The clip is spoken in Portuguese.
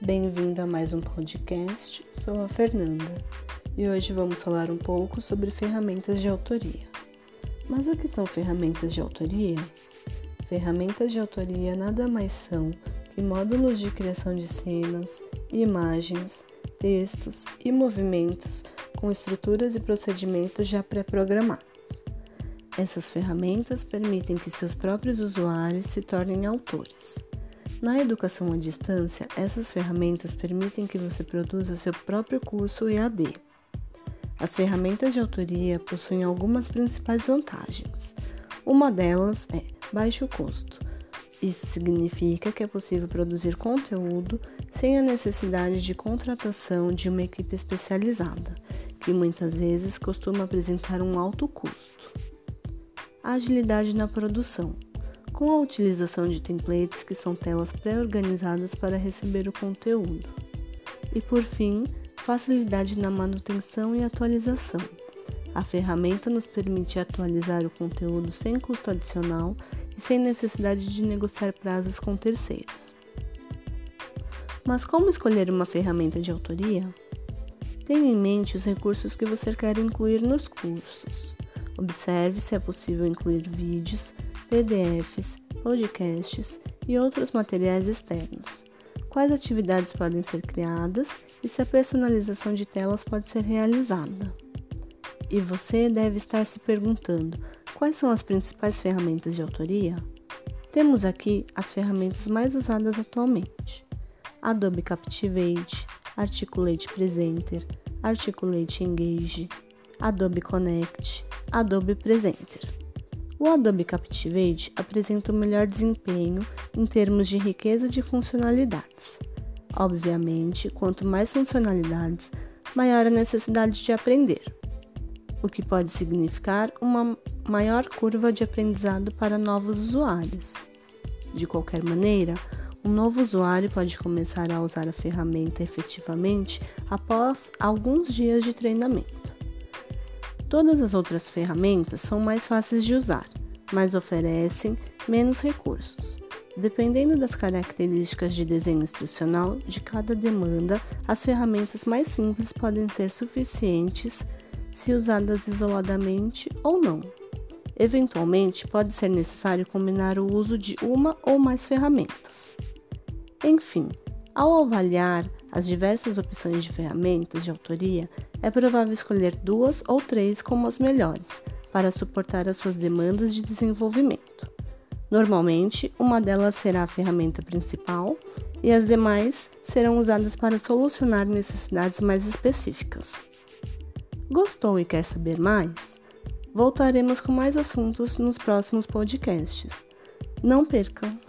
Bem-vindo a mais um podcast. Sou a Fernanda e hoje vamos falar um pouco sobre ferramentas de autoria. Mas o que são ferramentas de autoria? Ferramentas de autoria nada mais são que módulos de criação de cenas, imagens, textos e movimentos com estruturas e procedimentos já pré-programados. Essas ferramentas permitem que seus próprios usuários se tornem autores. Na educação à distância, essas ferramentas permitem que você produza seu próprio curso EAD. As ferramentas de autoria possuem algumas principais vantagens. Uma delas é baixo custo. Isso significa que é possível produzir conteúdo sem a necessidade de contratação de uma equipe especializada, que muitas vezes costuma apresentar um alto custo agilidade na produção, com a utilização de templates que são telas pré-organizadas para receber o conteúdo. E por fim, facilidade na manutenção e atualização. A ferramenta nos permite atualizar o conteúdo sem custo adicional e sem necessidade de negociar prazos com terceiros. Mas como escolher uma ferramenta de autoria? Tenha em mente os recursos que você quer incluir nos cursos. Observe se é possível incluir vídeos, PDFs, podcasts e outros materiais externos. Quais atividades podem ser criadas e se a personalização de telas pode ser realizada. E você deve estar se perguntando quais são as principais ferramentas de autoria? Temos aqui as ferramentas mais usadas atualmente: Adobe Captivate, Articulate Presenter, Articulate Engage, Adobe Connect, Adobe Presenter. O Adobe Captivate apresenta o melhor desempenho em termos de riqueza de funcionalidades. Obviamente, quanto mais funcionalidades, maior a necessidade de aprender, o que pode significar uma maior curva de aprendizado para novos usuários. De qualquer maneira, um novo usuário pode começar a usar a ferramenta efetivamente após alguns dias de treinamento. Todas as outras ferramentas são mais fáceis de usar, mas oferecem menos recursos. Dependendo das características de desenho instrucional de cada demanda, as ferramentas mais simples podem ser suficientes se usadas isoladamente ou não. Eventualmente, pode ser necessário combinar o uso de uma ou mais ferramentas. Enfim, ao avaliar as diversas opções de ferramentas de autoria, é provável escolher duas ou três como as melhores para suportar as suas demandas de desenvolvimento. Normalmente, uma delas será a ferramenta principal e as demais serão usadas para solucionar necessidades mais específicas. Gostou e quer saber mais? Voltaremos com mais assuntos nos próximos podcasts. Não perca!